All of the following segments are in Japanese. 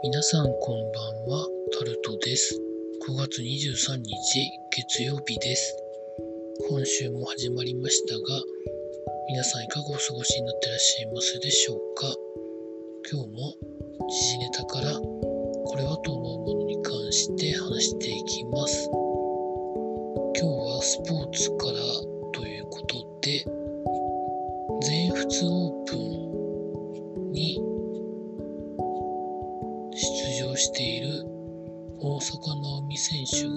皆さんこんばんは、タルトです。5月23日月曜日です。今週も始まりましたが、皆さんいかがお過ごしになってらっしゃいますでしょうか？今日も時事ネタからこれはと思うものに関して話していきます。今日はスポーツからということで、全仏オープンしている大坂なおみ選手が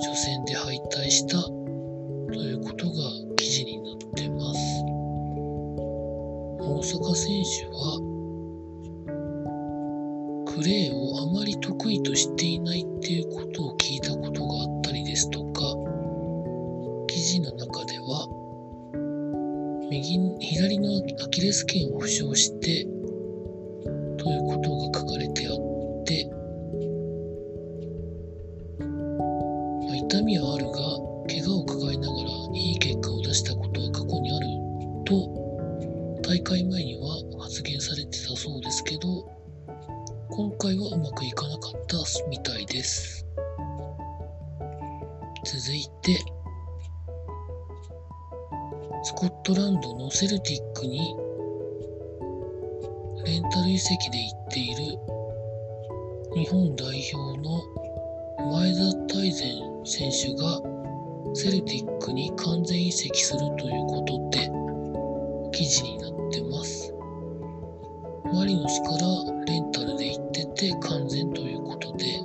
初戦で敗退したということが記事になってます。大坂選手はクレーをあまり得意としていないっていうことを聞いたことがあったりですとか、記事の中では右左のアキレス腱を負傷して痛みはあるが怪我を抱えながらいい結果を出したことは過去にあると大会前には発言されてたそうですけど今回はうまくいかなかったみたいです。続いてスコットランドのセルティックにレンタル移籍で行っている日本代表の前田大然選手がセルティックに完全移籍するということで記事になってます。マリノスからレンタルで行ってて完全ということで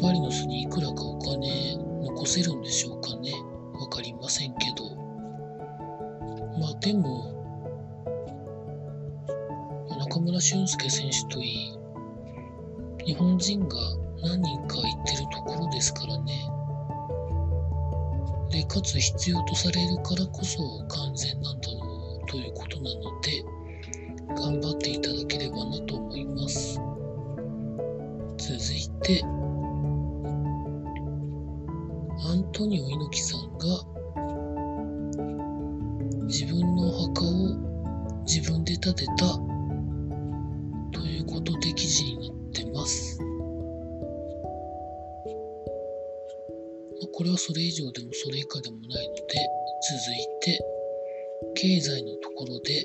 マリノスにいくらかお金残せるんでしょうかねわかりませんけどまあでも中村俊輔選手といい日本人が何人かですからねでかつ必要とされるからこそ完全なんだろうということなので頑張っていただければなと思います続いてアントニオ猪木さんが自分のお墓を自分で建てたということで記事になってます。これはそれ以上でもそれ以下でもないので、続いて、経済のところで、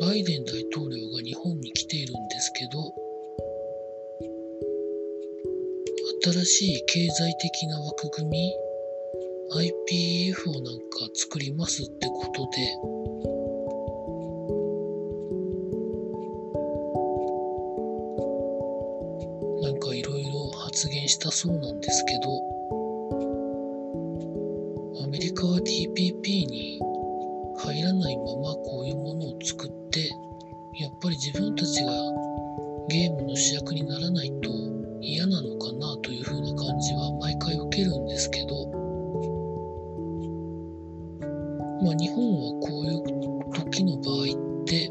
今、バイデン大統領が日本に来ているんですけど、新しい経済的な枠組み IPF をなんか作りますってことで発言したそうなんですけどアメリカは TPP に入らないままこういうものを作ってやっぱり自分たちがゲームの主役にならないと嫌なのかなというふうな感じは毎回受けるんですけどまあ、日本はこういう時の場合って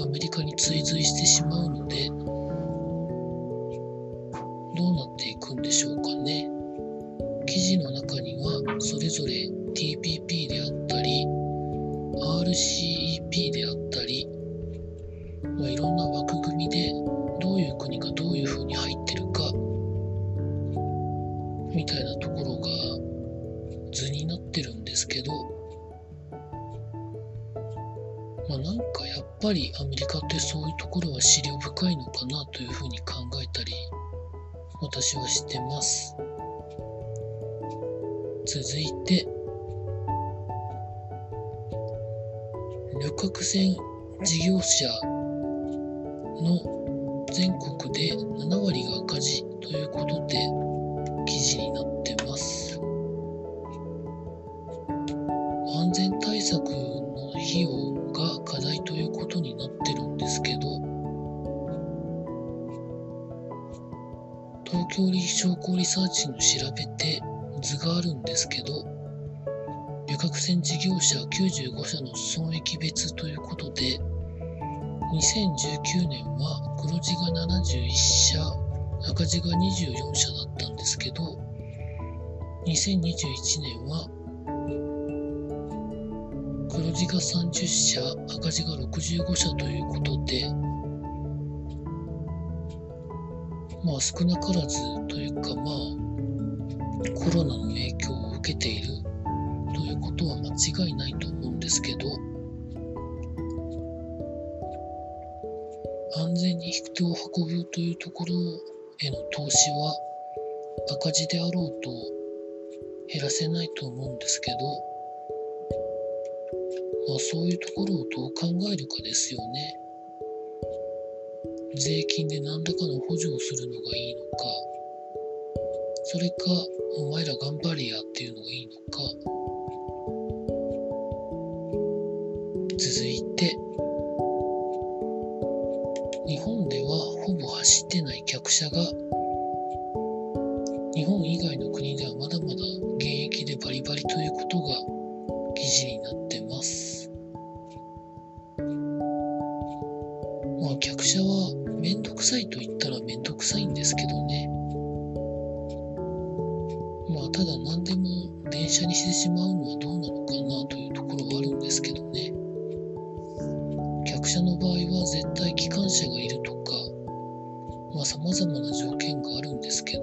アメリカに追随してしまうのでまあ、いろんな枠組みでどういう国がどういうふうに入ってるかみたいなところが図になってるんですけどまあ、なんかやっぱりアメリカってそういうところは資料深いのかなというふうに考えたり私はしてます。続いて旅客船事業者の全国で7割が赤字ということで記事になってます。安全対策の費用が課題ということになってるんですけど東京商工リサーチの調べて図があるんですけど旅客船事業者95社の損益別ということで2019年は黒字が71社赤字が24社だったんですけど2021年は黒字が30社、赤字が65社ということで、まあ少なからずというかまあコロナの影響を受けているということは間違いないと思うんですけど全に人を運ぶというところへの投資は赤字であろうと減らせないと思うんですけどまあそういうところをどう考えるかですよね。税金で何らかの補助をするのがいいのか、それか、お前ら頑張れやっていうのがいいのか、続いて、ない客車が、日本以外の国ではまだまだ現役でバリバリということが記事になってます。まあ客車はめんどくさいと言ったらめんどくさいんですけどね。まあ、ただ何でも電車にしてしまうのはどうなのかなというところはあるんですけどね。客車の場合は絶対機関車がいるとか、まあ様々な条件があるんですけど、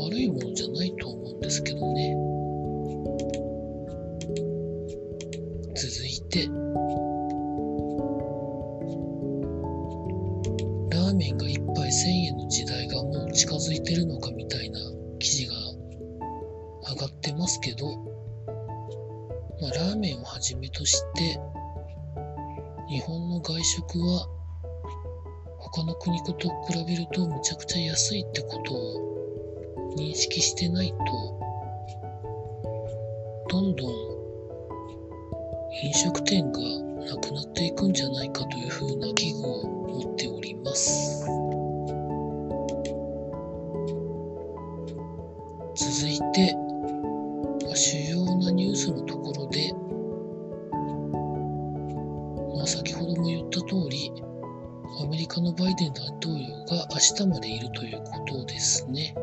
悪いものじゃないと思うんですけどね。続いて、麺が1杯1000円の時代がもう近づいてるのかみたいな記事が上がってますけど、まあ、ラーメンをはじめとして日本の外食は他の国と比べるとむちゃくちゃ安いってことを認識してないとどんどん飲食店がなくなっていくんじゃないかというふうな危惧を持っております。続いて、ですね。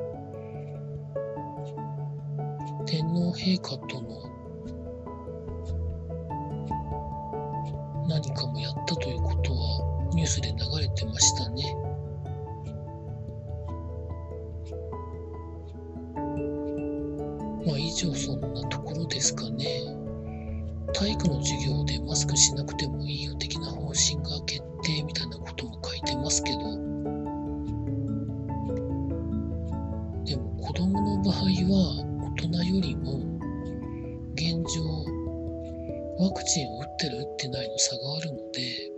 天皇陛下との何かもやったということはニュースで流れてましたね。まあ以上そんなところですかね。体育の授業でマスクしなくてもいいよ的な方針が決定みたいなことも書いてますけど、場合は大人よりも現状ワクチンを打ってる打ってないの差があるので、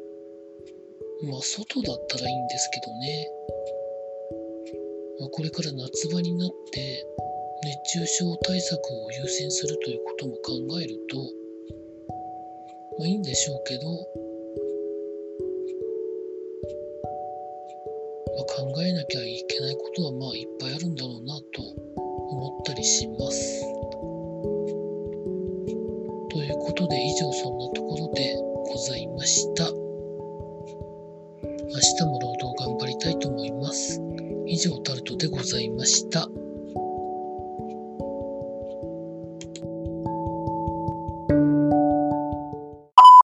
まあ外だったらいいんですけどね。まあ、これから夏場になって熱中症対策を優先するということも考えると、まあいいんでしょうけど、まあ、考えなきゃいけないことはまあいっぱいあるんだろうなと思ったりします。ということで以上そんなところでございました。明日も労働頑張りたいと思います。以上タルトでございました。